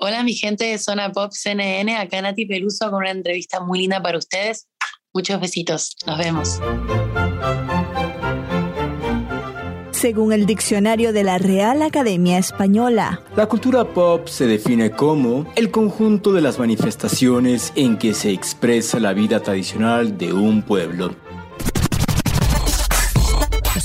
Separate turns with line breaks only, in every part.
Hola mi gente de Zona Pop CNN, acá Nati Peluso con una entrevista muy linda para ustedes. Muchos besitos, nos vemos.
Según el diccionario de la Real Academia Española,
la cultura pop se define como el conjunto de las manifestaciones en que se expresa la vida tradicional de un pueblo.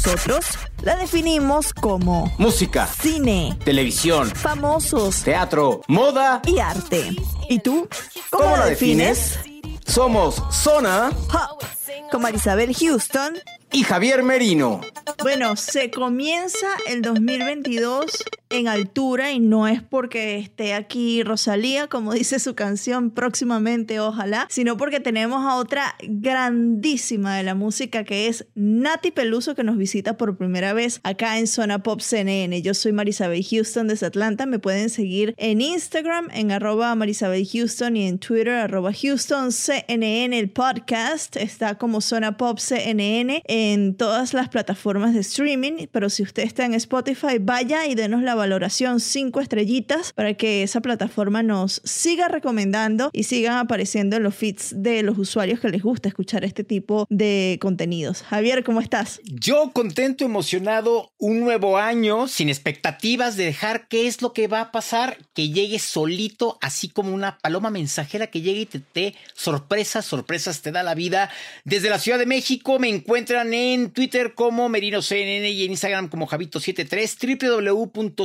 Nosotros la definimos como
música,
cine,
televisión,
famosos,
teatro, moda
y arte. ¿Y tú?
¿Cómo, la defines? Somos Zona
Pop con Marisabel Houston
y Javier Merino.
Bueno, se comienza el 2022 en altura y no es porque esté aquí Rosalía, como dice su canción próximamente, ojalá, sino porque tenemos a otra grandísima de la música que es Nati Peluso que nos visita por primera vez acá en Zona Pop CNN. Yo soy Marisabel Houston desde Atlanta, me pueden seguir en Instagram en arroba Marisabel Houston y en Twitter arroba Houston CNN el podcast está como Zona Pop CNN en todas las plataformas de streaming, pero si usted está en Spotify, vaya y denos la valoración 5 estrellitas para que esa plataforma nos siga recomendando y sigan apareciendo en los feeds de los usuarios que les gusta escuchar este tipo de contenidos. Javier, ¿cómo estás?
Yo contento, emocionado, un nuevo año, sin expectativas de dejar qué es lo que va a pasar, que llegue solito, así como una paloma mensajera que llegue y te dé sorpresas, sorpresas te da la vida. Desde la Ciudad de México me encuentran en Twitter como MerinoCNN y en Instagram como Javito73,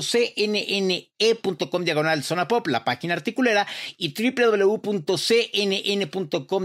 www.cnne.com diagonal zona pop, la página articulera, y www.cnn.com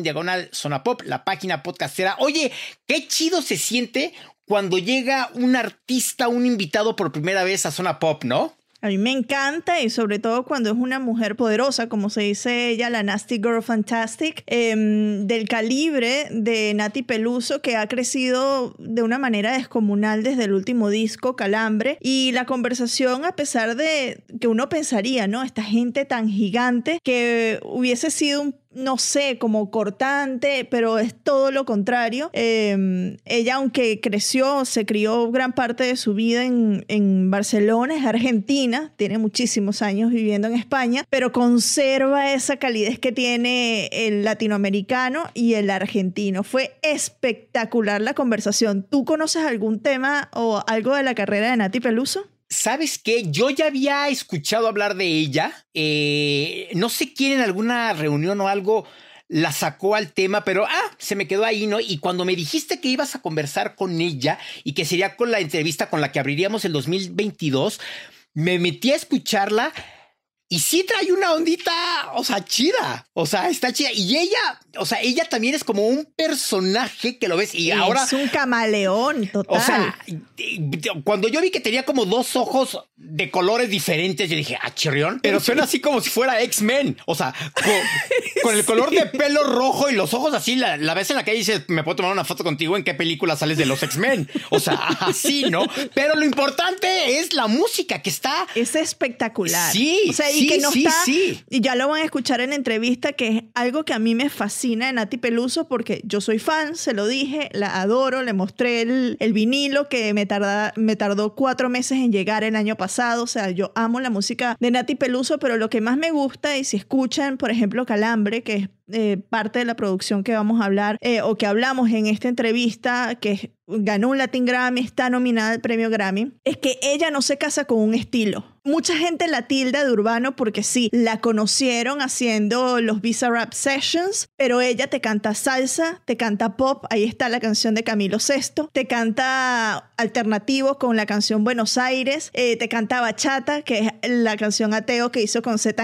diagonal zona pop, la página podcastera. Oye, qué chido se siente cuando llega un artista, un invitado por primera vez a zona pop, ¿no?
A mí me encanta y sobre todo cuando es una mujer poderosa, como se dice ella, la Nasty Girl Fantastic, em, del calibre de Nati Peluso, que ha crecido de una manera descomunal desde el último disco, Calambre. Y la conversación, a pesar de que uno pensaría, ¿no? Esta gente tan gigante que hubiese sido un no sé, como cortante, pero es todo lo contrario. Em, ella, aunque creció, se crió gran parte de su vida en, en, Barcelona, es argentina, tiene muchísimos años viviendo en España, pero conserva esa calidez que tiene el latinoamericano y el argentino. Fue espectacular la conversación. ¿Tú conoces algún tema o algo de la carrera de Nati Peluso?
¿Sabes qué? Yo ya había escuchado hablar de ella. Eh, no sé quién en alguna reunión o algo la sacó al tema, pero ah, se me quedó ahí, ¿no? Y cuando me dijiste que ibas a conversar con ella y que sería con la entrevista con la que abriríamos el 2022, me metí a escucharla y sí trae una ondita, o sea, chida. O sea, está chida. Y ella, o sea, ella también es como un personaje que lo ves y ahora.
Es un camaleón, total.
O sea, cuando yo vi que tenía como dos ojos de colores diferentes, yo dije, ah, chirrión. Pero suena así como si fuera X-Men. O sea, con, el color de pelo rojo y los ojos así, la, la ves en la calle y dices, me puedo tomar una foto contigo. ¿En qué película sales de los X-Men? O sea, así, ¿no? Pero lo importante es la música que está.
Es espectacular.
Sí.
O sea, y que no está, y ya lo van a escuchar en la entrevista, que es algo que a mí me fascina de Nati Peluso, porque yo soy fan, se lo dije, la adoro, le mostré el, el vinilo que me, tarda, me tardó cuatro meses en llegar el año pasado, o sea, yo amo la música de Nati Peluso, pero lo que más me gusta, y si escuchan, por ejemplo, Calambre, que es eh, parte de la producción que vamos a hablar eh, o que hablamos en esta entrevista, que ganó un Latin Grammy, está nominada al premio Grammy, es que ella no se casa con un estilo. Mucha gente la tilda de urbano porque sí, la conocieron haciendo los Visa Rap Sessions, pero ella te canta salsa, te canta pop, ahí está la canción de Camilo VI, te canta alternativo con la canción Buenos Aires, eh, te canta bachata, que es la canción ateo que hizo con Z.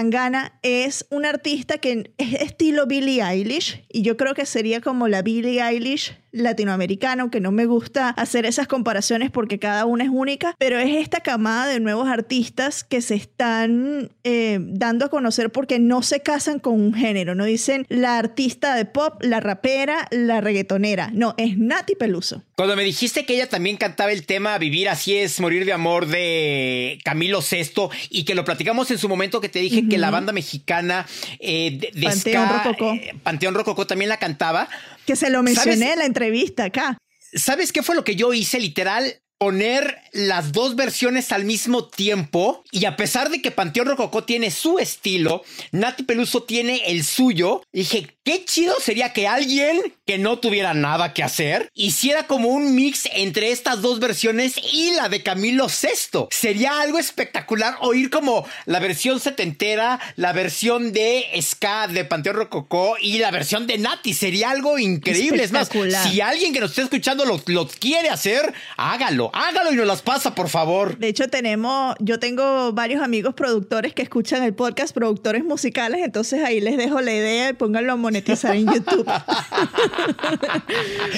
Es una artista que es estilo Billie Eilish y yo creo que sería como la Billie Eilish latinoamericano, que no me gusta hacer esas comparaciones porque cada una es única, pero es esta camada de nuevos artistas que se están eh, dando a conocer porque no se casan con un género, no dicen la artista de pop, la rapera, la reggaetonera, no, es Nati Peluso.
Cuando me dijiste que ella también cantaba el tema Vivir así es morir de amor de Camilo VI y que lo platicamos en su momento que te dije que la banda mexicana eh, de,
Panteón Rococó.
Eh, Panteón Rococó también la cantaba.
Que se lo mencioné en la entrevista acá.
¿Sabes qué fue lo que yo hice literal? Poner las dos versiones al mismo tiempo y a pesar de que Panteón Rococó tiene su estilo, Nati Peluso tiene el suyo, dije, qué chido sería que alguien que no tuviera nada que hacer hiciera como un mix entre estas dos versiones y la de Camilo VI. Sería algo espectacular oír como la versión setentera, la versión de Ska de Panteón Rococó y la versión de Nati. Sería algo increíble. Es más, si alguien que nos esté escuchando lo, lo quiere hacer, hágalo, hágalo y nos las pasa, por favor.
De hecho, tenemos, yo tengo varios amigos productores que escuchan el podcast, productores musicales, entonces ahí les dejo la idea y pónganlo a monetizar en YouTube.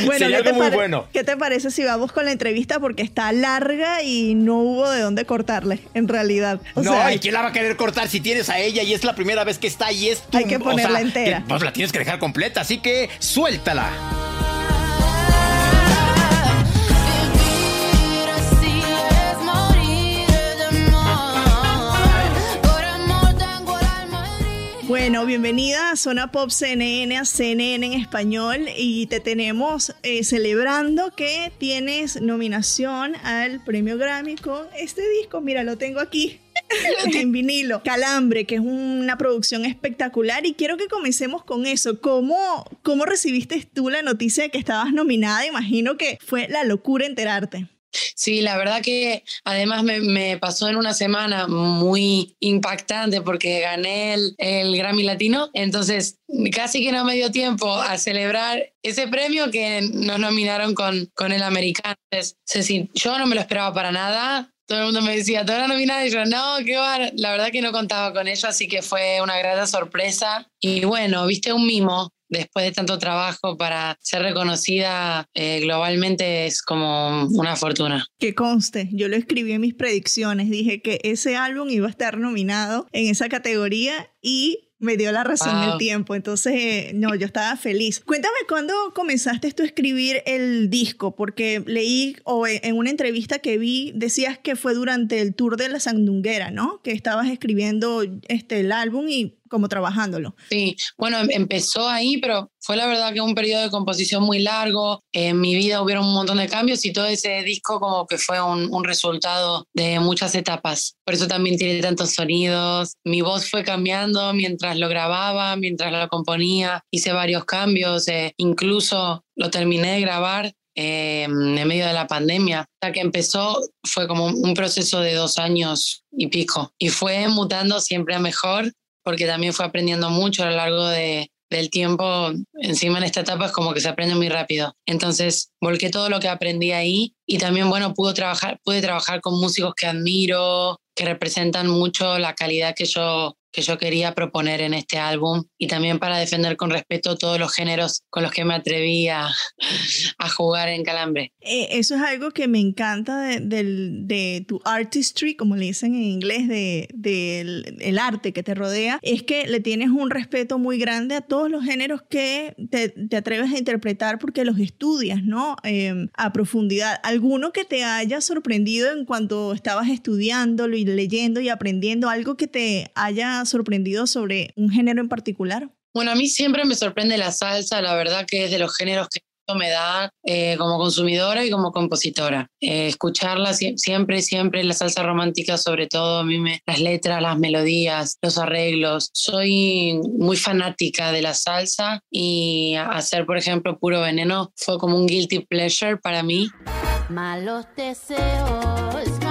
bueno, Sería algo muy bueno.
¿Qué te parece si vamos con la entrevista? Porque está larga y no hubo de dónde cortarle, en realidad.
no, ¿y quién la va a querer cortar si tienes a ella y es la primera vez que está y es
Hay que ponerla entera.
pues la tienes que dejar completa, así que suéltala.
Bueno, bienvenida a Zona Pop CNN, a CNN en español y te tenemos eh, celebrando que tienes nominación al premio Grammy con este disco. Mira, lo tengo aquí en vinilo. Calambre, que es una producción espectacular y quiero que comencemos con eso. ¿Cómo, ¿Cómo recibiste tú la noticia de que estabas nominada? Imagino que fue la locura enterarte.
Sí, la verdad que además me, pasó en una semana muy impactante porque gané el, Grammy Latino, entonces casi que no me dio tiempo a celebrar ese premio que nos nominaron con, con el americano. Entonces, yo no me lo esperaba para nada, todo el mundo me decía, ¿te van a nominar? Y yo, no, qué va. La verdad que no contaba con ello, así que fue una grata sorpresa. Y bueno, viste un mimo después de tanto trabajo para ser reconocida eh, globalmente es como una fortuna.
Que conste, yo lo escribí en mis predicciones, dije que ese álbum iba a estar nominado en esa categoría y me dio la razón el tiempo. Entonces, no, yo estaba feliz. Cuéntame cuándo comenzaste tú a escribir el disco, porque leí o en una entrevista que vi decías que fue durante el tour de la Sandunguera, ¿no? Que estabas escribiendo este el álbum y como trabajándolo.
Sí, bueno, em, empezó ahí, pero fue la verdad que un periodo de composición muy largo. En mi vida hubieron un montón de cambios y todo ese disco como que fue un, un resultado de muchas etapas. Por eso también tiene tantos sonidos. Mi voz fue cambiando mientras lo grababa, mientras lo componía. Hice varios cambios, eh, incluso lo terminé de grabar eh, en medio de la pandemia. Hasta que empezó fue como un proceso de dos años y pico. Y fue mutando siempre a mejor porque también fue aprendiendo mucho a lo largo de, del tiempo. Encima en esta etapa es como que se aprende muy rápido. Entonces volqué todo lo que aprendí ahí y también, bueno, pude trabajar, pude trabajar con músicos que admiro, que representan mucho la calidad que yo que yo quería proponer en este álbum y también para defender con respeto todos los géneros con los que me atreví a, jugar en Calambre.
Eh, eso es algo que me encanta de, tu artistry, como le dicen en inglés, del de, el arte que te rodea, es que le tienes un respeto muy grande a todos los géneros que te, atreves a interpretar porque los estudias, ¿no? Em, a profundidad. ¿Alguno que te haya sorprendido en cuanto estabas estudiándolo y leyendo y aprendiendo, algo que te haya sorprendido sobre un género en particular?
Bueno, a mí siempre me sorprende la salsa, la verdad que es de los géneros que me da eh, como consumidora y como compositora. Eh, escucharla siempre, siempre, la salsa romántica sobre todo, a mí me, las letras, las melodías, los arreglos. Soy muy fanática de la salsa y hacer, por ejemplo, Puro Veneno fue como un guilty pleasure para mí. Malos deseos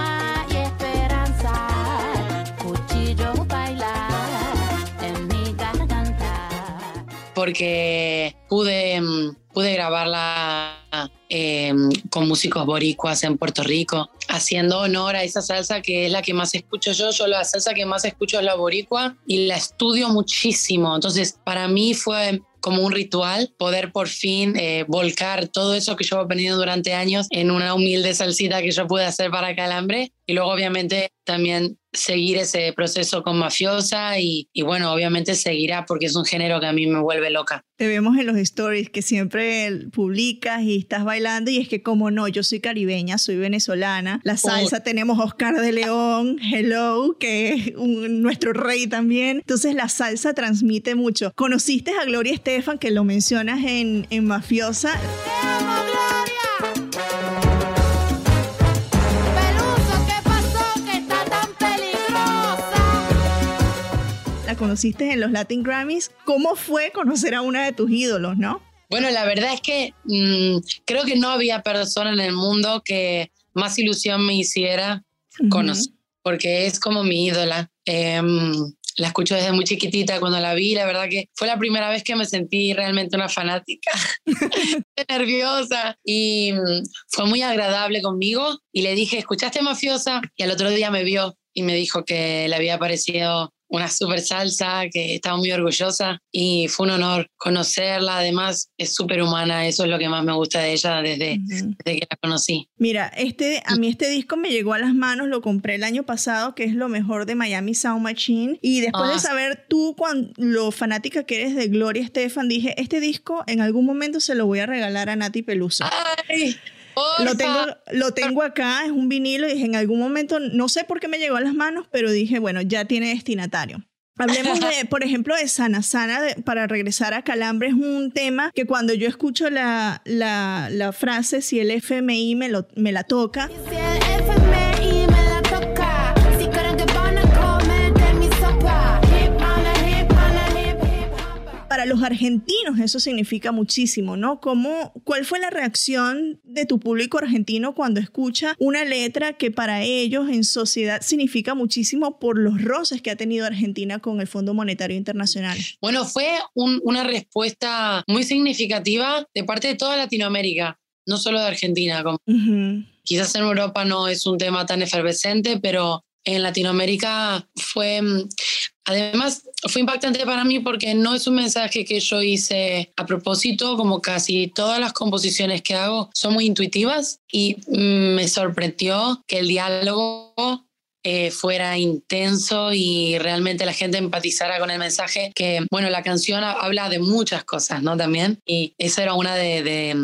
porque pude, mm, pude grabarla em, con músicos boricuas en Puerto Rico, haciendo honor a esa salsa que es la que más escucho yo. Yo la salsa que más escucho es la boricua y la estudio muchísimo. Entonces, para mí fue como un ritual poder por fin eh, volcar todo eso que yo he aprendido durante años en una humilde salsita que yo pude hacer para Calambre y luego obviamente también seguir ese proceso con mafiosa y, y, bueno, obviamente seguirá porque es un género que a mí me vuelve loca.
Te vemos en los stories que siempre publicas y estás bailando y es que como no, yo soy caribeña, soy venezolana, la salsa tenemos Oscar de León, Hello, que es nuestro rey también, entonces la salsa transmite mucho. ¿Conociste a Gloria Estefan que lo mencionas en, en Mafiosa? Conociste en los Latin Grammys. ¿Cómo fue conocer a una de tus ídolos, no?
Bueno, la verdad es que mm, creo que no había persona en el mundo que más ilusión me hiciera conocer, porque es como mi ídola. Em, la escucho desde muy chiquitita cuando la vi, la verdad que fue la primera vez que me sentí realmente una fanática, nerviosa y mm, fue muy agradable conmigo y le dije, ¿escuchaste Mafiosa? Y al otro día me vio y me dijo que le había parecido una super salsa, que estaba muy orgullosa y fue un honor conocerla. Además, es súper humana, eso es lo que más me gusta de ella desde, que la conocí.
Mira, este, a mí este disco me llegó a las manos, lo compré el año pasado, que es lo mejor de Miami Sound Machine. Y después de ah. saber tú, cuando, lo fanática que eres de Gloria Estefan, dije, este disco en algún momento se lo voy a regalar a Nati Peluso.
¡Ay!
Lo tengo, lo tengo acá, es un vinilo y dije, en algún momento, no sé por qué me llegó a las manos, pero dije, bueno, ya tiene destinatario. Hablemos de, por ejemplo, de Sana Sana, para regresar a Calambre, es un tema que cuando yo escucho la, la, la frase, si el FMI me, lo, me la toca, para los argentinos eso significa muchísimo, ¿no? ¿Cómo, ¿Cuál fue la reacción de tu público argentino cuando escucha una letra que para ellos en sociedad significa muchísimo por los roces que ha tenido Argentina con el Fondo Monetario Internacional?
Bueno, fue una respuesta muy significativa de parte de toda Latinoamérica, no solo de Argentina. Quizás en Europa no es un tema tan efervescente, pero en Latinoamérica fue, además, fue impactante para mí porque no es un mensaje que yo hice a propósito, como casi todas las composiciones que hago son muy intuitivas y mm, me sorprendió que el diálogo eh, fuera intenso y realmente la gente empatizara con el mensaje que, bueno, la canción habla de muchas cosas, ¿no? También, y esa era una de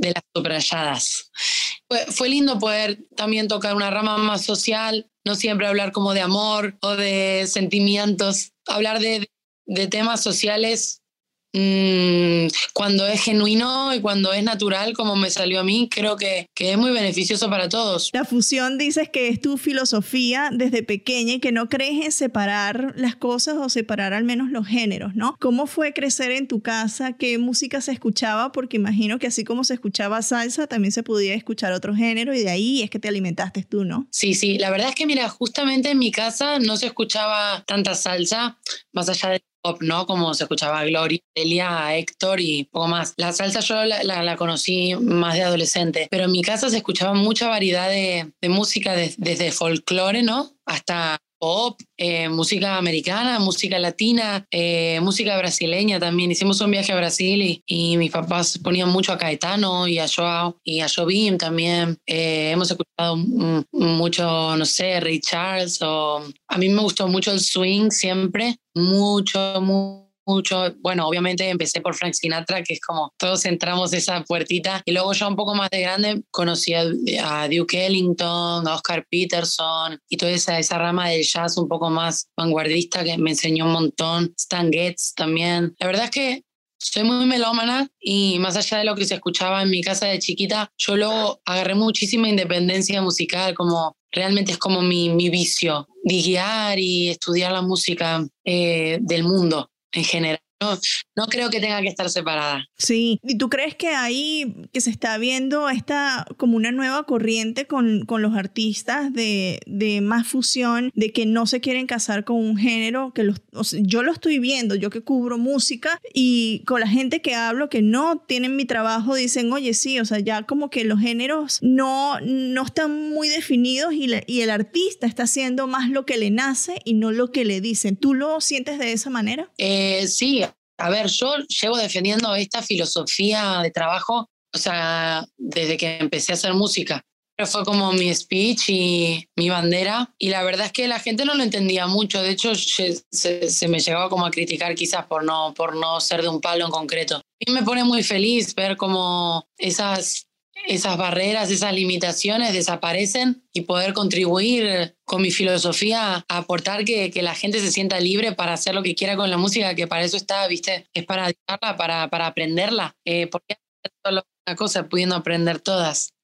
las subrayadas. Fue, fue lindo poder también tocar una rama más social, no siempre hablar como de amor o de sentimientos, hablar de, de temas sociales Mm, cuando es genuino y cuando es natural, como me salió a mí, creo que, que, es muy beneficioso para todos.
La fusión dices que es tu filosofía desde pequeña y que no crees en separar las cosas o separar al menos los géneros, ¿no? ¿Cómo fue crecer en tu casa? ¿Qué música se escuchaba? Porque imagino que así como se escuchaba salsa, también se podía escuchar otro género y de ahí es que te alimentaste tú, ¿no?
Sí, sí, la verdad es que mira, justamente en mi casa no se escuchaba tanta salsa, más allá de ¿no? Como se escuchaba Gloria, Elia, Héctor y poco más. La salsa yo la, la, conocí más de adolescente, pero en mi casa se escuchaba mucha variedad de, de música, desde folclore, ¿no? Hasta pop, eh, música americana, música latina, eh, música brasileña también. Hicimos un viaje a Brasil y, y, mis papás ponían mucho a Caetano y a Joao y a Jobim también. Eh, hemos escuchado mucho, no sé, Ray o... A mí me gustó mucho el swing siempre, mucho, mucho mucho, bueno, obviamente empecé por Frank Sinatra, que es como todos entramos esa puertita, y luego ya un poco más de grande conocí a, Duke Ellington, a Oscar Peterson, y toda esa, esa rama del jazz un poco más vanguardista que me enseñó un montón, Stan Getz también. La verdad es que soy muy melómana y más allá de lo que se escuchaba en mi casa de chiquita, yo luego agarré muchísima independencia musical, como realmente es como mi, mi vicio, guiar y estudiar la música eh, del mundo en general. No, no creo que tenga que estar separada.
Sí, ¿y tú crees que ahí que se está viendo esta como una nueva corriente con, con los artistas de, de, más fusión, de que no se quieren casar con un género? que los, Yo lo estoy viendo, yo que cubro música y con la gente que hablo que no tienen mi trabajo dicen, oye, sí, o sea, ya como que los géneros no, no están muy definidos y, y el artista está haciendo más lo que le nace y no lo que le dicen. ¿Tú lo sientes de esa manera?
Eh, sí, a ver, yo llevo defendiendo esta filosofía de trabajo, o sea, desde que empecé a hacer música. Pero fue como mi speech y mi bandera. Y la verdad es que la gente no lo entendía mucho. De hecho, se, se, me llegaba como a criticar quizás por no, por no ser de un palo en concreto. Y me pone muy feliz ver cómo esas esas barreras, esas limitaciones desaparecen y poder contribuir con mi filosofía a aportar que, que, la gente se sienta libre para hacer lo que quiera con la música, que para eso está, ¿viste? Es para para, para aprenderla. Eh, porque solo una cosa pudiendo aprender todas.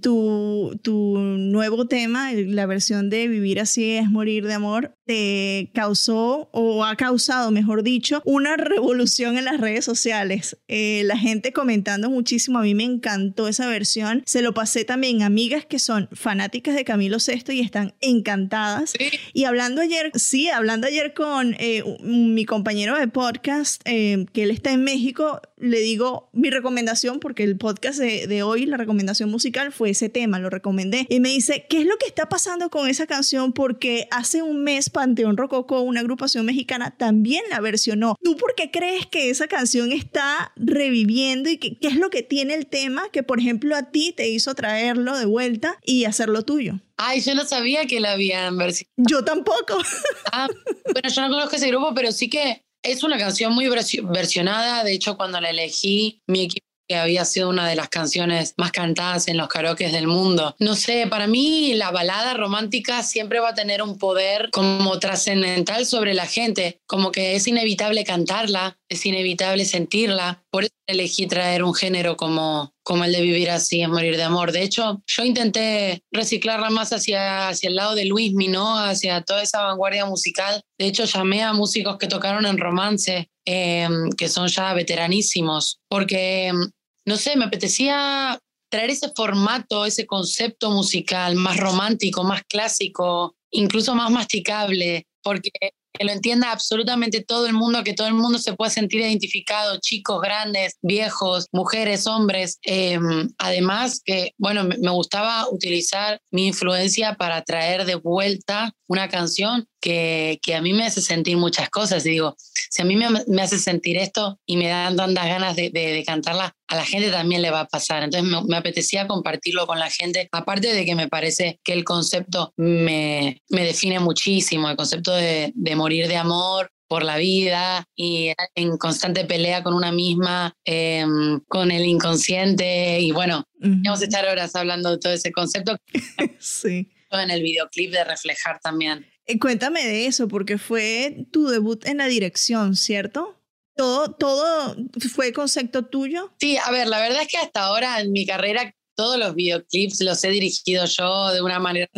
Tu, tu nuevo tema, la versión de Vivir así es morir de amor, te causó o ha causado, mejor dicho, una revolución en las redes sociales. Eh, la gente comentando muchísimo, a mí me encantó esa versión. Se lo pasé también a amigas que son fanáticas de Camilo VI y están encantadas. Y hablando ayer, sí, hablando ayer con eh, mi compañero de podcast, eh, que él está en México, le digo mi recomendación, porque el podcast de, de hoy, la recomendación musical fue ese tema, lo recomendé. Y me dice, ¿qué es lo que está pasando con esa canción? Porque hace un mes Panteón Rococó, una agrupación mexicana, también la versionó. ¿Tú por qué crees que esa canción está reviviendo y qué, es lo que tiene el tema que, por ejemplo, a ti te hizo traerlo de vuelta y hacerlo tuyo?
Ay, yo no sabía que la habían versionado.
Yo tampoco.
Ah, bueno, yo no conozco ese grupo, pero sí que es una canción muy versionada. De hecho, cuando la elegí, mi equipo que había sido una de las canciones más cantadas en los karaokes del mundo. No sé, para mí la balada romántica siempre va a tener un poder como trascendental sobre la gente, como que es inevitable cantarla, es inevitable sentirla. Por eso elegí traer un género como, como el de vivir así, es morir de amor. De hecho, yo intenté reciclarla más hacia, hacia el lado de Luis ¿no? hacia toda esa vanguardia musical. De hecho, llamé a músicos que tocaron en romance, em, que son ya veteranísimos, porque em, no sé, me apetecía traer ese formato, ese concepto musical más romántico, más clásico, incluso más masticable, porque que lo entienda absolutamente todo el mundo, que todo el mundo se pueda sentir identificado, chicos, grandes, viejos, mujeres, hombres. Em, además que, bueno, me gustaba utilizar mi influencia para traer de vuelta una canción que, que, a mí me hace sentir muchas cosas. Y digo, si a mí me, me hace sentir esto y me dan tantas ganas de, de, cantarla, a la gente también le va a pasar. Entonces me, me, apetecía compartirlo con la gente, aparte de que me parece que el concepto me, me define muchísimo, el concepto de, de morir de amor, por la vida y en constante pelea con una misma, em, con el inconsciente y bueno, vamos a estar horas hablando de todo ese concepto.
sí
en el videoclip de reflejar también.
Eh, cuéntame de eso, porque fue tu debut en la dirección, ¿cierto? ¿Todo, todo fue concepto tuyo?
Sí, a ver, la verdad es que hasta ahora en mi carrera todos los videoclips los he dirigido yo de una manera.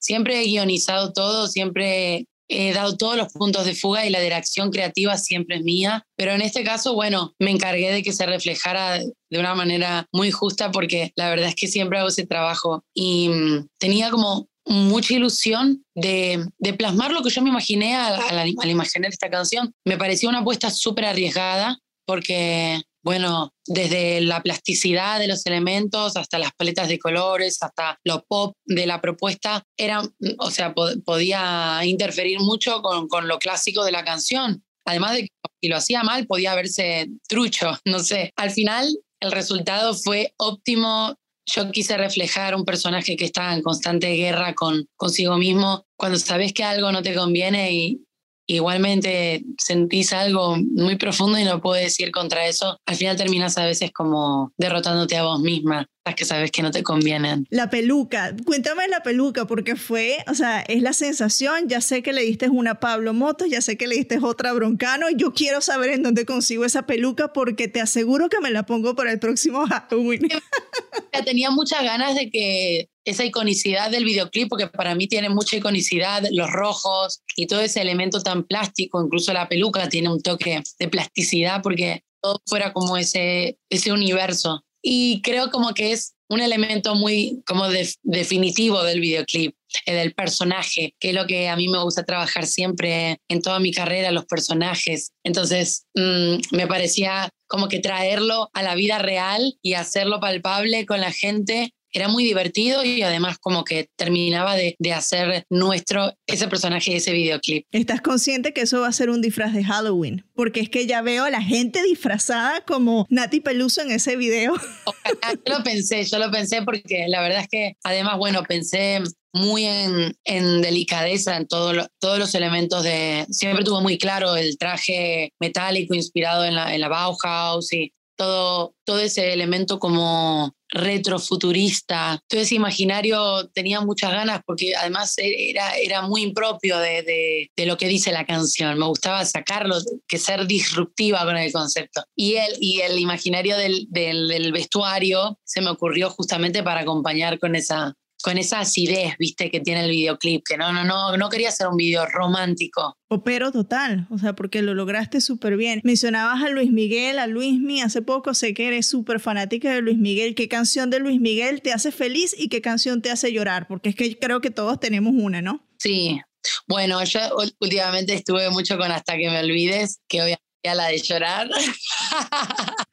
Siempre he guionizado todo, siempre he dado todos los puntos de fuga y la dirección creativa siempre es mía, pero en este caso, bueno, me encargué de que se reflejara de una manera muy justa porque la verdad es que siempre hago ese trabajo y mm, tenía como mucha ilusión de, de, plasmar lo que yo me imaginé al, al imaginar esta canción. Me pareció una apuesta súper arriesgada porque bueno, desde la plasticidad de los elementos hasta las paletas de colores, hasta lo pop de la propuesta, era, o sea, podía interferir mucho con, con, lo clásico de la canción. Además de que si lo hacía mal podía verse trucho, no sé. Al final el resultado fue óptimo. Yo quise reflejar un personaje que está en constante guerra con consigo mismo. Cuando sabes que algo no te conviene y, igualmente sentís algo muy profundo y no puedes ir contra eso, al final terminas a veces como derrotándote a vos misma las que sabes que no te convienen.
La peluca, cuéntame la peluca, porque fue, o sea, es la sensación, ya sé que le diste una Pablo Motos, ya sé que le diste otra Broncano, yo quiero saber en dónde consigo esa peluca porque te aseguro que me la pongo para el próximo Halloween.
Tenía muchas ganas de que esa iconicidad del videoclip, porque para mí tiene mucha iconicidad, los rojos y todo ese elemento tan plástico, incluso la peluca tiene un toque de plasticidad porque todo fuera como ese, ese universo. Y creo como que es un elemento muy como definitivo del videoclip, el del personaje, que es lo que a mí me gusta trabajar siempre en toda mi carrera, los personajes. Entonces, mm, me parecía como que traerlo a la vida real y hacerlo palpable con la gente era muy divertido y además como que terminaba de, de, hacer nuestro ese personaje ese videoclip.
¿Estás consciente que eso va a ser un disfraz de Halloween? Porque es que ya veo a la gente disfrazada como Nati Peluso en ese video.
yo lo pensé, yo lo pensé porque la verdad es que además, bueno, pensé muy en, en delicadeza en todo todos los elementos de... Siempre tuvo muy claro el traje metálico inspirado en la, en la Bauhaus y todo, todo ese elemento como retrofuturista. Todo ese imaginario tenía muchas ganas porque además e, era, era muy impropio de, de, lo que dice la canción. Me gustaba sacarlo, que ser disruptiva con el concepto. Y el, y el imaginario del, del, del vestuario se me ocurrió justamente para acompañar con esa, con esa acidez, viste, que tiene el videoclip, que no, no, no, no quería hacer un video romántico.
Pero total, o sea, porque lo lograste súper bien. Mencionabas a Luis Miguel, a Luismi, hace poco sé que eres súper fanática de Luis Miguel. ¿Qué canción de Luis Miguel te hace feliz y qué canción te hace llorar? Porque es que creo que todos tenemos una, ¿no?
Sí, bueno, yo últimamente estuve mucho con Hasta que me olvides, que obviamente a la de llorar.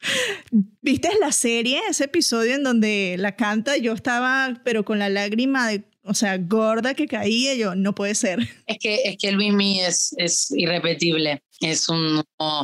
¿Viste la serie, ese episodio en donde la canta? Yo estaba, pero con la lágrima de, o sea, gorda que caía, yo, no puede ser.
Es que, es que Luismi es, es irrepetible. Es un,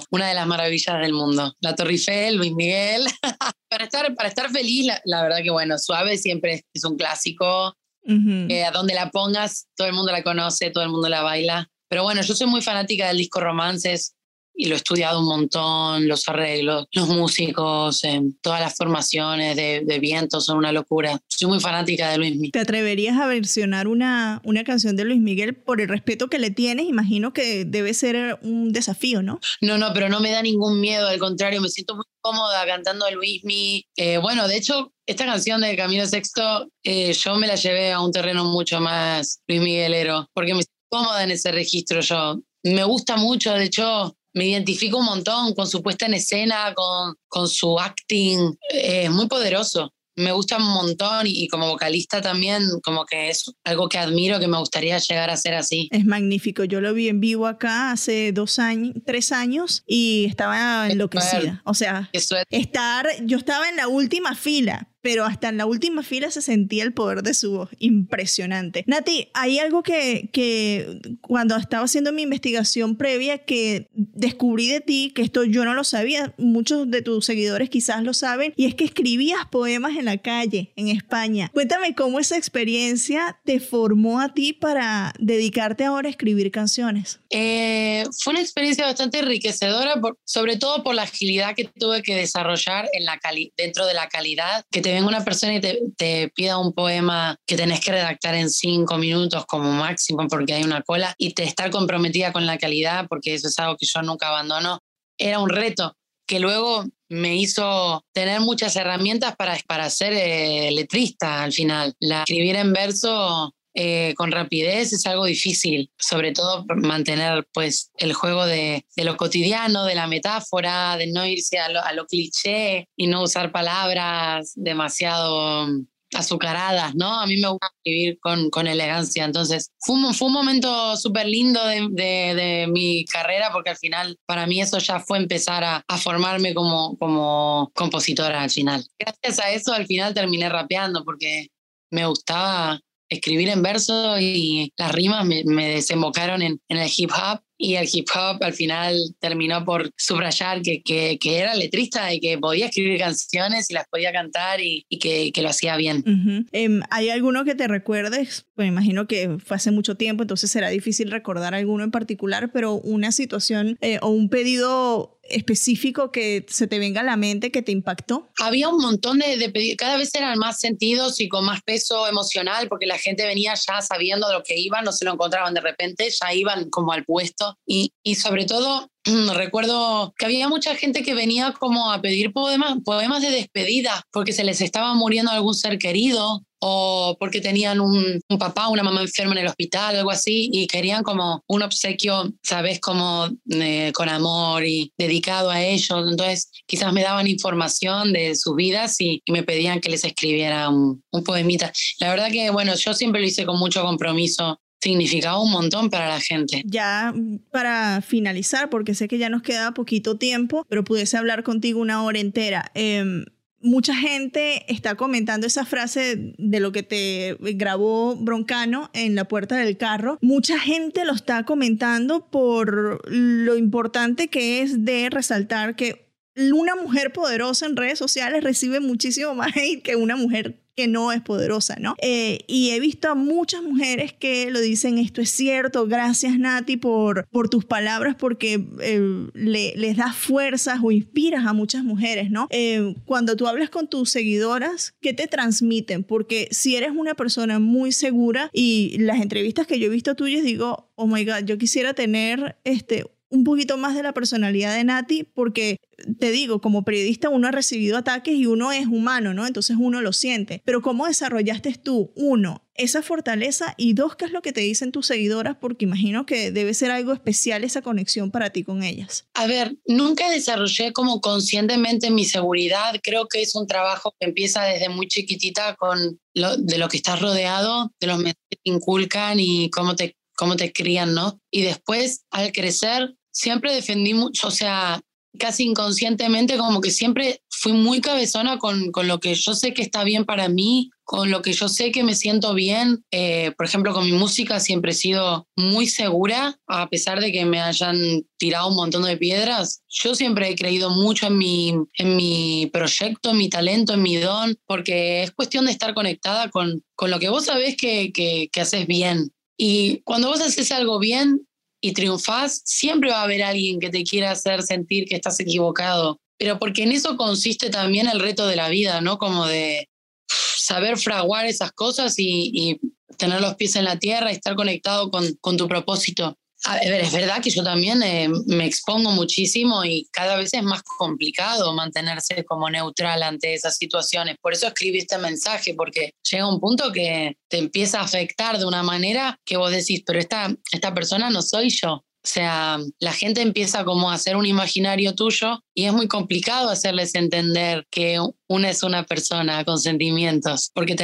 una de las maravillas del mundo. La Torre Eiffel, Luis Miguel. para, estar, para estar feliz, la, verdad que bueno, Suave siempre es un clásico. a donde la pongas, todo el mundo la conoce, todo el mundo la baila. Pero bueno, yo soy muy fanática del disco Romances y lo he estudiado un montón, los arreglos, los músicos, eh, todas las formaciones de, de, viento son una locura. Soy muy fanática de Luis Miguel.
¿Te atreverías a versionar una, una canción de Luis Miguel por el respeto que le tienes? Imagino que debe ser un desafío, ¿no?
No, no, pero no me da ningún miedo, al contrario, me siento muy cómoda cantando a Luis Miguel. Eh, bueno, de hecho, esta canción de Camino Sexto, eh, yo me la llevé a un terreno mucho más Luis Miguelero, porque me siento cómoda en ese registro yo. Me gusta mucho, de hecho, me identifico un montón con su puesta en escena, con, con su acting, es muy poderoso. Me gusta un montón y, como vocalista también, como que es algo que admiro, que me gustaría llegar a ser así.
Es magnífico. Yo lo vi en vivo acá hace dos años, tres años y estaba enloquecida. O sea, estar, yo estaba en la última fila, pero hasta en la última fila se sentía el poder de su voz. Impresionante. Nati, hay algo que, que cuando estaba haciendo mi investigación previa que descubrí de ti, que esto yo no lo sabía, muchos de tus seguidores quizás lo saben, y es que escribías poemas en la calle, en España. Cuéntame cómo esa experiencia te formó a ti para dedicarte ahora a escribir canciones.
Eh, fue una experiencia bastante enriquecedora, sobre todo por la agilidad que tuve que desarrollar en la dentro de la calidad que te venga una persona y te, pida un poema que tenés que redactar en cinco minutos como máximo porque hay una cola y te estar comprometida con la calidad porque eso es algo que yo nunca abandono, era un reto que luego me hizo tener muchas herramientas para, para ser eh, letrista al final. La escribir en verso eh, con rapidez es algo difícil, sobre todo mantener pues el juego de, lo cotidiano, de la metáfora, de no irse a lo, cliché y no usar palabras demasiado azucaradas, ¿no? A mí me gusta escribir con, con elegancia, entonces fue un, fue un momento súper lindo de, de, mi carrera porque al final para mí eso ya fue empezar a, a, formarme como, como compositora al final. Gracias a eso al final terminé rapeando porque me gustaba escribir en verso y las rimas me, desembocaron en, el hip hop y el hip hop al final terminó por subrayar que, que, era letrista y que podía escribir canciones y las podía cantar y, que, que, lo hacía bien.
Em, ¿Hay alguno que te recuerdes? Pues imagino que fue hace mucho tiempo, entonces será difícil recordar alguno en particular, pero una situación eh, o un pedido específico que se te venga a la mente que te impactó?
Había un montón de, de pedidos, cada vez eran más sentidos y con más peso emocional, porque la gente venía ya sabiendo de lo que iban, no se lo encontraban de repente, ya iban como al puesto. Y, y sobre todo, recuerdo que había mucha gente que venía como a pedir poemas, poemas de despedida, porque se les estaba muriendo algún ser querido o porque tenían un, un, papá, una mamá enferma en el hospital, algo así, y querían como un obsequio, ¿sabes? Como eh, con amor y dedicado a ellos. Entonces, quizás me daban información de sus vidas y, me pedían que les escribiera un, un poemita. La verdad que, bueno, yo siempre lo hice con mucho compromiso significaba un montón para la gente.
Ya para finalizar, porque sé que ya nos queda poquito tiempo, pero pudiese hablar contigo una hora entera. Eh, mucha gente está comentando esa frase de lo que te grabó Broncano en la puerta del carro. Mucha gente lo está comentando por lo importante que es de resaltar que una mujer poderosa en redes sociales recibe muchísimo más hate que una mujer no es poderosa, ¿no? Eh, y he visto a muchas mujeres que lo dicen, esto es cierto, gracias Nati por, por tus palabras, porque eh, le, les das fuerzas o inspiras a muchas mujeres, ¿no? Eh, cuando tú hablas con tus seguidoras, ¿qué te transmiten? Porque si eres una persona muy segura y las entrevistas que yo he visto tuyas digo, oh my God, yo quisiera tener este un poquito más de la personalidad de Nati, porque te digo, como periodista uno ha recibido ataques y uno es humano, ¿no? Entonces uno lo siente. Pero ¿cómo desarrollaste tú, uno, esa fortaleza y dos, qué es lo que te dicen tus seguidoras? Porque imagino que debe ser algo especial esa conexión para ti con ellas.
A ver, nunca desarrollé como conscientemente mi seguridad. Creo que es un trabajo que empieza desde muy chiquitita con lo, de lo que estás rodeado, de los que te inculcan y cómo te cómo te crían, ¿no? Y después, al crecer, siempre defendí mucho, o sea, casi inconscientemente como que siempre fui muy cabezona con, con, lo que yo sé que está bien para mí, con lo que yo sé que me siento bien. Eh, por ejemplo, con mi música siempre he sido muy segura, a pesar de que me hayan tirado un montón de piedras. Yo siempre he creído mucho en mi, en mi proyecto, en mi talento, en mi don, porque es cuestión de estar conectada con, con lo que vos sabés que, que, que haces bien. Y cuando vos haces algo bien, y triunfás, siempre va a haber alguien que te quiera hacer sentir que estás equivocado. Pero porque en eso consiste también el reto de la vida, ¿no? Como de saber fraguar esas cosas y, y tener los pies en la tierra y estar conectado con, con tu propósito. Es verdad que yo también eh, me expongo muchísimo y cada vez es más complicado mantenerse como neutral ante esas situaciones. Por eso escribí este mensaje, porque llega un punto que te empieza a afectar de una manera que vos decís, pero esta, esta persona no soy yo. O sea, la gente empieza como a hacer un imaginario tuyo y es muy complicado hacerles entender que una es una persona con sentimientos, porque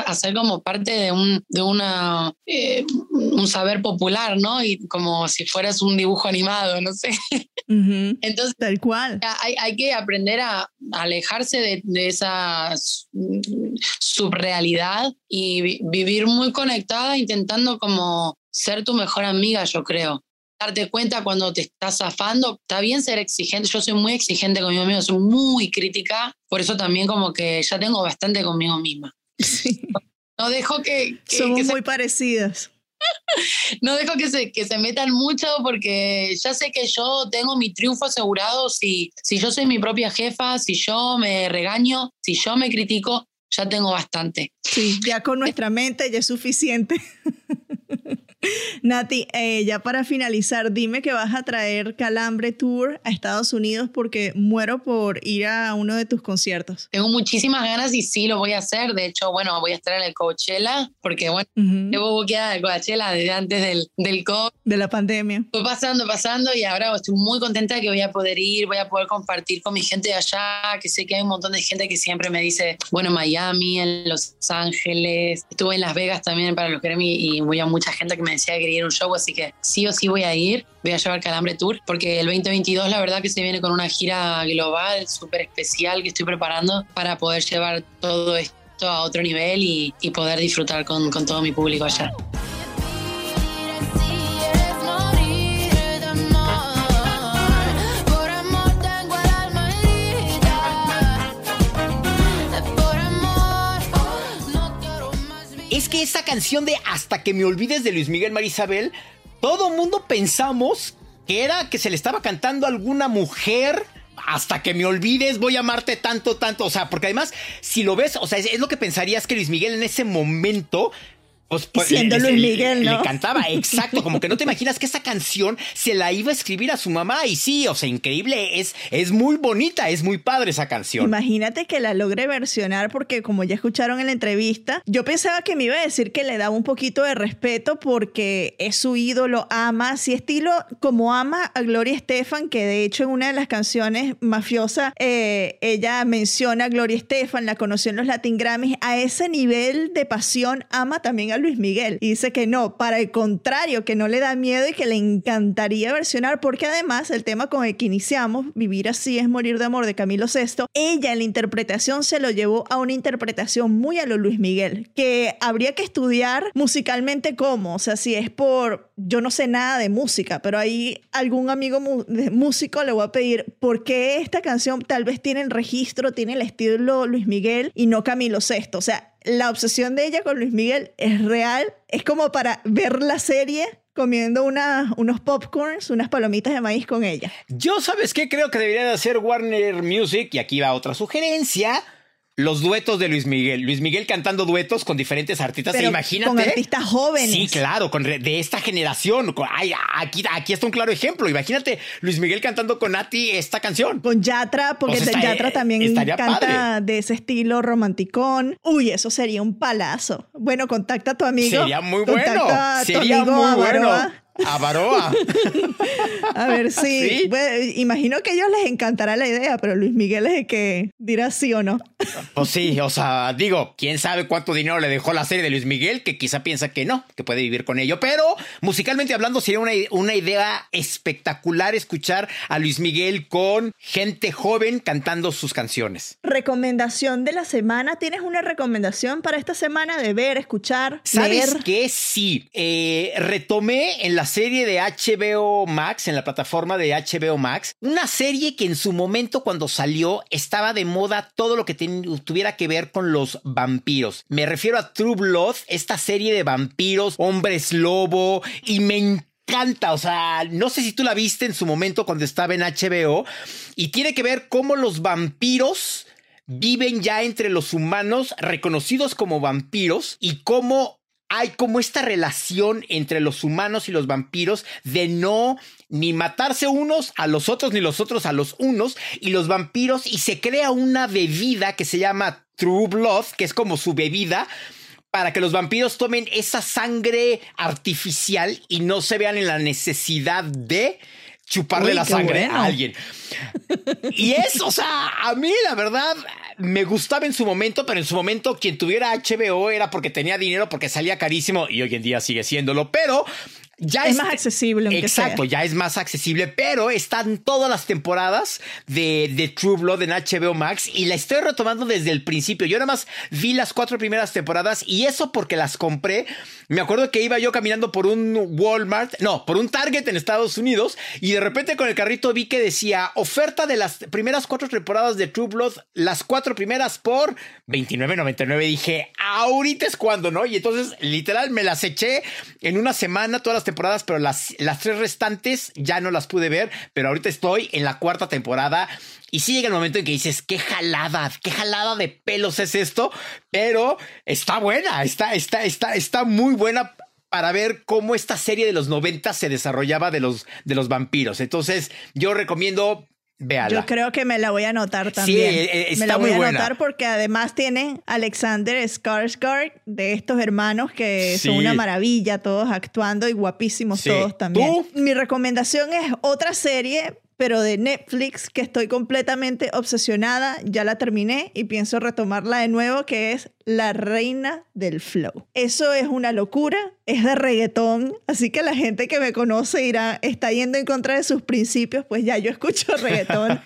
hacer como parte de un, de una, eh, un saber popular, ¿no? Y como si fueras un dibujo animado, no sé.
Entonces, tal cual.
Hay, hay que aprender a, alejarse de, de, esa subrealidad y vivir muy conectada, intentando como ser tu mejor amiga, yo creo darte cuenta cuando te estás zafando. Está bien ser exigente, yo soy muy exigente conmigo mismo, soy muy crítica, por eso también como que ya tengo bastante conmigo misma. No dejo que...
Somos muy parecidas.
no dejo que se, que se metan mucho porque ya sé que yo tengo mi triunfo asegurado si, si yo soy mi propia jefa, si yo me regaño, si yo me critico, ya tengo bastante.
Sí, ya con nuestra mente ya es suficiente. Nati, eh, ya para finalizar, dime que vas a traer Calambre Tour a Estados Unidos porque muero por ir a uno de tus conciertos.
Tengo muchísimas ganas y sí lo voy a hacer. De hecho, bueno, voy a estar en el Coachella porque, bueno, llevo buqueada el Coachella desde antes del, del COVID.
De la pandemia.
Fue pasando, pasando y ahora estoy muy contenta de que voy a poder ir, voy a poder compartir con mi gente de allá, que sé que hay un montón de gente que siempre me dice, bueno, en Miami, en Los Ángeles, estuve en Las Vegas también para los Grammy y voy a mucha gente que me decía que quería ir a un show, así que sí o sí voy a ir. Voy a llevar Calambre Tour, porque el 2022 la verdad que se viene con una gira global súper especial que estoy preparando para poder llevar todo esto a otro nivel y, poder disfrutar con, con todo mi público allá.
Que esa canción de Hasta que me olvides de Luis Miguel Marisabel, todo mundo pensamos que era que se le estaba cantando a alguna mujer. Hasta que me olvides, voy a amarte tanto, tanto. O sea, porque además, si lo ves, o sea, es lo que pensarías que Luis Miguel en ese momento
pues, pues, Siendo Luis Miguel, ¿no?
Le cantaba, exacto, como que no te imaginas que esa canción se la iba a escribir a su mamá y sí, o sea, increíble, es, es muy bonita, es muy padre esa canción.
Imagínate que la logre versionar porque como ya escucharon en la entrevista, yo pensaba que me iba a decir que le daba un poquito de respeto porque es su ídolo, ama, así estilo como ama a Gloria Estefan, que de hecho en una de las canciones mafiosas, eh, ella menciona a Gloria Estefan, la conoció en los Latin Grammys, a ese nivel de pasión ama también a Luis Miguel. Y dice que no, para el contrario, que no le da miedo y que le encantaría versionar, porque además el tema con el que iniciamos, Vivir así es morir de amor de Camilo VI, ella en la interpretación se lo llevó a una interpretación muy a lo Luis Miguel, que habría que estudiar musicalmente cómo, o sea, si es por, yo no sé nada de música, pero hay algún amigo músico le voy a pedir, ¿por qué esta canción tal vez tiene el registro, tiene el estilo Luis Miguel y no Camilo VI? O sea, la obsesión de ella con Luis Miguel es real. Es como para ver la serie comiendo una, unos popcorns, unas palomitas de maíz con ella.
Yo, ¿sabes qué? Creo que debería de hacer Warner Music, y aquí va otra sugerencia los duetos de Luis Miguel. Luis Miguel cantando duetos con diferentes artistas.
Pero
Imagínate.
Con artistas jóvenes.
Sí, claro, con de esta generación. Ay, aquí, aquí está un claro ejemplo. Imagínate Luis Miguel cantando con Nati esta canción.
Con Yatra, porque
está-
Yatra también canta
padre.
de ese estilo romanticón. Uy, eso sería un palazo. Bueno, contacta a tu amigo.
Sería muy bueno. Sería muy bueno.
Avaroa. A ver.
Sí.
bueno, imagino que a ellos les encantará la idea, pero Luis Miguel es el que dirá sí o no.
Pues sí, o sea, digo, quién sabe cuánto dinero le dejó la serie de Luis Miguel, que quizá piensa que no, que puede vivir con ello. Pero musicalmente hablando, sería una, una idea espectacular escuchar a Luis Miguel con gente joven cantando sus canciones.
Recomendación de la semana. ¿Tienes una recomendación para esta semana de ver, escuchar,
¿Sabes
leer?
qué? Sí. Eh, retomé en la serie de HBO Max, en la plataforma de HBO Max, una serie que en su momento cuando salió estaba de moda todo lo que tuviera que ver con los vampiros. Me refiero a True Blood, esta serie de vampiros, hombres lobo, y me encanta, o sea, no sé si tú la viste en su momento cuando estaba en HBO, y tiene que ver cómo los vampiros viven ya entre los humanos reconocidos como vampiros y cómo hay como esta relación entre los humanos y los vampiros de no ni matarse unos a los otros ni los otros a los unos y los vampiros y se crea una bebida que se llama True Blood, que es como su bebida para que los vampiros tomen esa sangre artificial y no se vean en la necesidad de chuparle
Uy,
la sangre
bueno.
a alguien. Y es, o sea, a mí la verdad me gustaba en su momento, pero en su momento quien tuviera HBO era porque tenía dinero, porque salía carísimo y hoy en día sigue siéndolo, pero ya
Es
este-
más accesible,
Exacto,
sea.
ya es más accesible, pero están todas las temporadas de, de True Blood en HBO Max y la estoy retomando desde el principio. Yo nada más vi las cuatro primeras temporadas y eso porque las compré. Me acuerdo que iba yo caminando por un Walmart, no, por un Target en Estados Unidos y de repente con el carrito vi que decía oferta de las primeras cuatro temporadas de True Blood, las cuatro primeras por 29.99. Dije, ahorita es cuando, ¿no? Y entonces literal me las eché en una semana todas las temporadas, pero las, las tres restantes ya no las pude ver, pero ahorita estoy en la cuarta temporada y sí llega el momento en que dices, qué jalada, qué jalada de pelos es esto, pero está buena, está, está, está, está muy buena para ver cómo esta serie de los 90 se desarrollaba de los, de los vampiros. Entonces, yo recomiendo véala.
Yo creo que me la voy a anotar también.
eh, eh, está
me la voy
muy
a anotar porque además tiene Alexander Skarsgård de estos hermanos que son
Sí.
una maravilla, todos actuando y guapísimos
Sí.
todos también.
¿Tú?
Mi recomendación es otra serie pero de Netflix que estoy completamente obsesionada, ya la terminé y pienso retomarla de nuevo, que es La Reina del Flow. Eso es una locura, es de reggaetón, así que la gente que me conoce irá, está yendo en contra de sus principios, pues ya yo escucho reggaetón.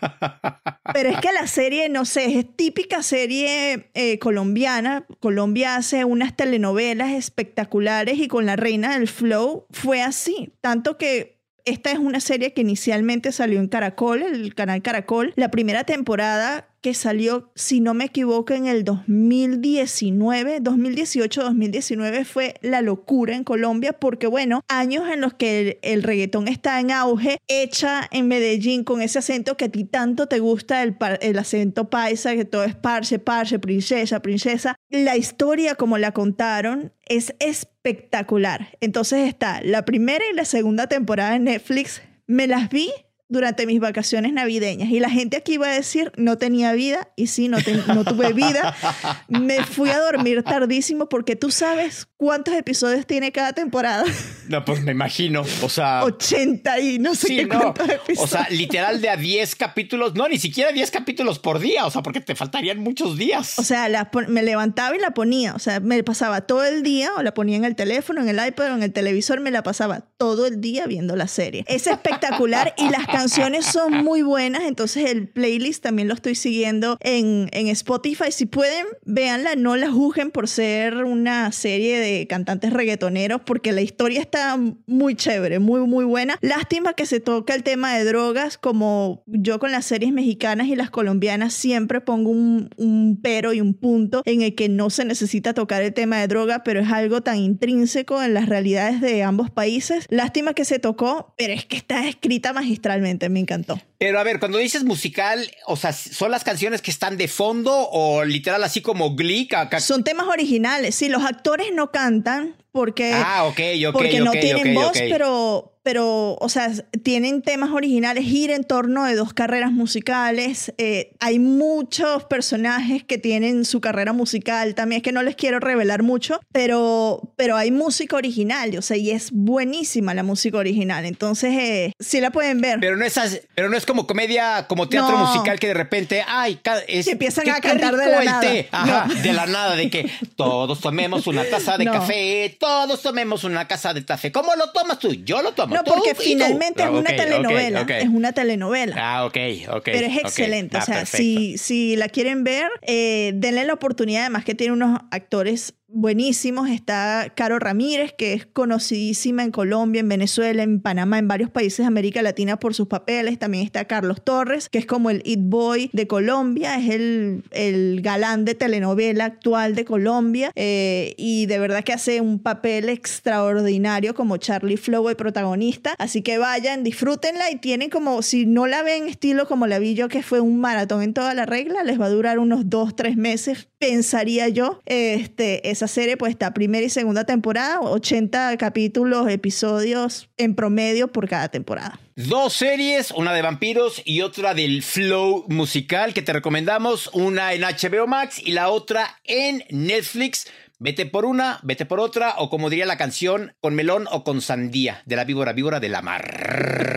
Pero es que la serie, no sé, es típica serie eh, colombiana. Colombia hace unas telenovelas espectaculares y con La Reina del Flow fue así. Tanto que esta es una serie que inicialmente salió en Caracol, el canal Caracol. La primera temporada que salió, si no me equivoco, en el 2019, 2018-2019 fue la locura en Colombia porque, bueno, años en los que el, el reggaetón está en auge, hecha en Medellín con ese acento que a ti tanto te gusta, el, el acento paisa, que todo es parce, parce, princesa, princesa. La historia como la contaron es espectacular. Entonces está la primera y la segunda temporada de Netflix. Me las vi durante mis vacaciones navideñas y la gente aquí iba a decir no tenía vida y sí, no, ten- no tuve vida. Me fui a dormir tardísimo porque tú sabes cuántos episodios tiene cada temporada.
No, pues me imagino. O sea.
80 y no sé
Sí,
qué
no.
cuántos
O
episodios.
sea, literal de a 10 capítulos. No, ni siquiera 10 capítulos por día. O sea, porque te faltarían muchos días.
O sea, la me levantaba y la ponía. O sea, me pasaba todo el día, o la ponía en el teléfono, en el iPad o en el televisor, me la pasaba todo el día viendo la serie. Es espectacular y las canciones son muy buenas, entonces el playlist también lo estoy siguiendo en, en Spotify. Si pueden, véanla, no la juzguen por ser una serie de cantantes reggaetoneros, porque la historia está muy chévere, muy, muy buena. Lástima que se toca el tema de drogas, como yo con las series mexicanas y las colombianas siempre pongo un, un pero y un punto en el que no se necesita tocar el tema de droga, pero es algo tan intrínseco en las realidades de ambos países. Lástima que se tocó, pero es que está escrita magistralmente, me encantó.
Pero a ver, cuando dices musical, o sea, ¿son las canciones que están de fondo o literal así como Glee?
Son temas originales, sí, los actores no cantan porque,
ah, okay, okay,
porque no tienen voz, pero pero, o sea, tienen temas originales, gira en torno de dos carreras musicales. Eh, hay muchos personajes que tienen su carrera musical. También es que no les quiero revelar mucho, pero, pero hay música original, o sea, y es buenísima la música original. Entonces, eh, sí la pueden ver.
Pero no es, pero no es como comedia, como teatro musical que de repente, ay,
es, que empiezan a cantar de la nada.
Ajá, de la nada, de que todos tomemos una taza de café, todos tomemos una taza de café. ¿Cómo lo tomas tú? Yo lo tomo.
No, porque finalmente es ah, una telenovela. Es una telenovela.
Ah, ok, ok.
Pero es excelente. o sea, si, si la quieren ver, eh, denle la oportunidad. Además que tiene unos actores buenísimos. Está Caro Ramírez, que es conocidísima en Colombia, en Venezuela, en Panamá, en varios países de América Latina por sus papeles. También está Carlos Torres, que es como el It Boy de Colombia, es el, el galán de telenovela actual de Colombia. Eh, y de verdad que hace un papel extraordinario como Charlie Flow, el protagonista. Así que vayan, disfrútenla y tienen como, si no la ven estilo como la vi yo, que fue un maratón en toda la regla, les va a durar unos dos, tres meses, pensaría yo. Este, esa serie pues está primera y segunda temporada, 80 capítulos, episodios en promedio por cada temporada.
Dos series, una de vampiros y otra del flow musical que te recomendamos, una en HBO Max y la otra en Netflix. Vete por una, vete por otra, o como diría la canción, con melón o con sandía, de la víbora, víbora de la mar.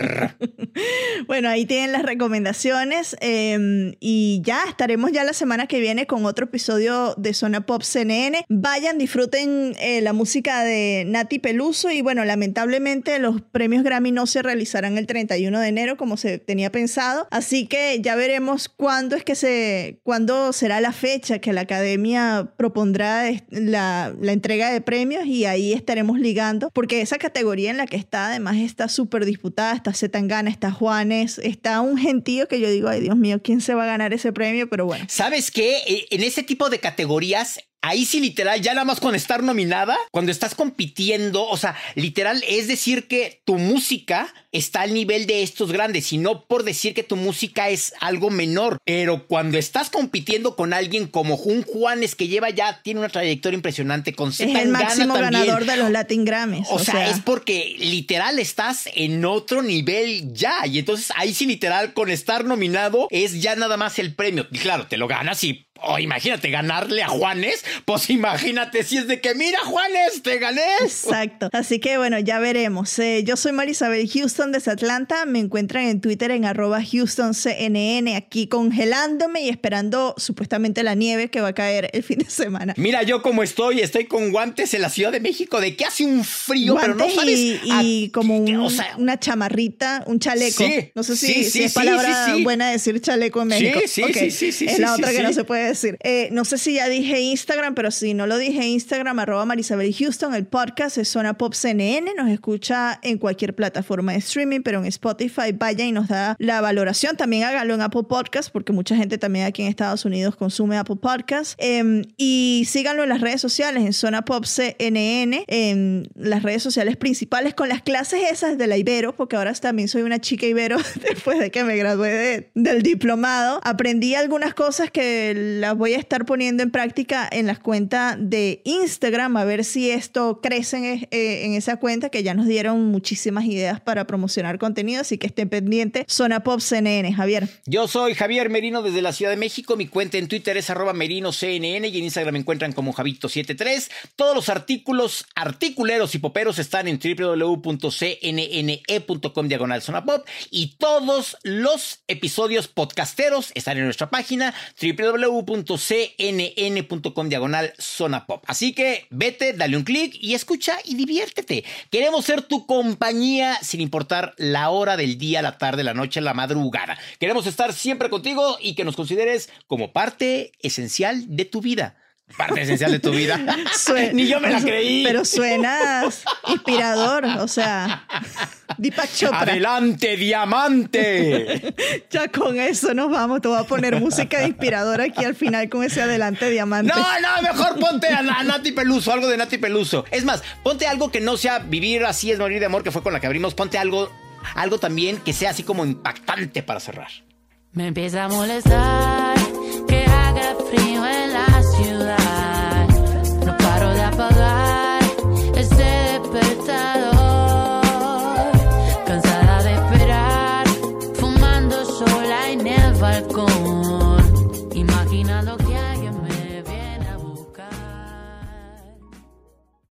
Bueno, ahí tienen las recomendaciones em, y ya estaremos ya la semana que viene con otro episodio de Zona Pop CNN. Vayan, disfruten eh, la música de Nati Peluso y bueno, lamentablemente los premios Grammy no se realizarán el 31 de enero como se tenía pensado, así que ya veremos cuándo es que se, cuándo será la fecha que la academia propondrá la, entrega de premios y ahí estaremos ligando, porque esa categoría en la que está además está súper disputada, está Zetangana, está Está un gentío que yo digo, ay Dios mío, ¿quién se va a ganar ese premio? Pero bueno.
¿Sabes qué? E, en ese tipo de categorías Ahí sí, literal, ya nada más con estar nominada, cuando estás compitiendo, o sea, literal, es decir que tu música está al nivel de estos grandes y no por decir que tu música es algo menor. Pero cuando estás compitiendo con alguien como Jun Juanes, que lleva ya, tiene una trayectoria impresionante con
Z Es el máximo ganador de los Latin Grammys.
O, sea, es porque literal estás en otro nivel ya. Y entonces ahí sí, literal, con estar nominado es ya nada más el premio. Y claro, te lo ganas y o imagínate ganarle a Juanes, pues imagínate si es de que mira Juanes, te gané.
Exacto. Así que bueno, ya veremos. Eh, yo soy Marisabel Houston desde Atlanta. Me encuentran en Twitter en arroba HoustonCNN aquí congelándome y esperando supuestamente la nieve que va a caer el fin de semana.
Mira yo cómo estoy, estoy con guantes en la Ciudad de México de que hace un frío, pero no sabes.
Y, como una chamarrita, un chaleco. no sé si, es palabra buena decir chaleco en México.
Sí, sí, sí, sí,
Es la otra que no se puede decir. Eh, no sé si ya dije Instagram, pero si no lo dije Instagram, arroba Marisabel Houston, el podcast es Zona Pop CNN, nos escucha en cualquier plataforma de streaming, pero en Spotify vaya y nos da la valoración. También hágalo en Apple Podcast, porque mucha gente también aquí en Estados Unidos consume Apple Podcast. Em, y síganlo en las redes sociales, en Zona Pop CNN, en las redes sociales principales, con las clases esas de la Ibero, porque ahora también soy una chica Ibero después de que me gradué del diplomado. Aprendí algunas cosas que las voy a estar poniendo en práctica en las cuentas de Instagram, a ver si esto crece en, eh, en esa cuenta, que ya nos dieron muchísimas ideas para promocionar contenido, así que estén pendientes. Zona Pop CNN, Javier.
Yo soy Javier Merino desde la Ciudad de México. Mi cuenta en Twitter es arroba merinoCNN y en Instagram me encuentran como Javito73. Todos los artículos, articuleros y poperos están en www.cnne.com diagonal Zona Pop y todos los episodios podcasteros están en nuestra página www www.cnn.com diagonal zona pop. Así que vete, dale un clic y escucha y diviértete. Queremos ser tu compañía sin importar la hora del día, la tarde, la noche, la madrugada. Queremos estar siempre contigo y que nos consideres como parte esencial de tu vida parte esencial de tu vida. Ni yo me la creí.
Pero suenas inspirador, o sea, Deepak Chopra.
¡Adelante, diamante!
ya con eso nos vamos. Te voy a poner música inspiradora aquí al final con ese adelante, diamante.
No, no, mejor ponte a, Nati Peluso, algo de Nati Peluso. Es más, ponte algo que no sea vivir así es morir de amor, que fue con la que abrimos. Ponte algo, algo también que sea así como impactante para cerrar.
Me empieza a molestar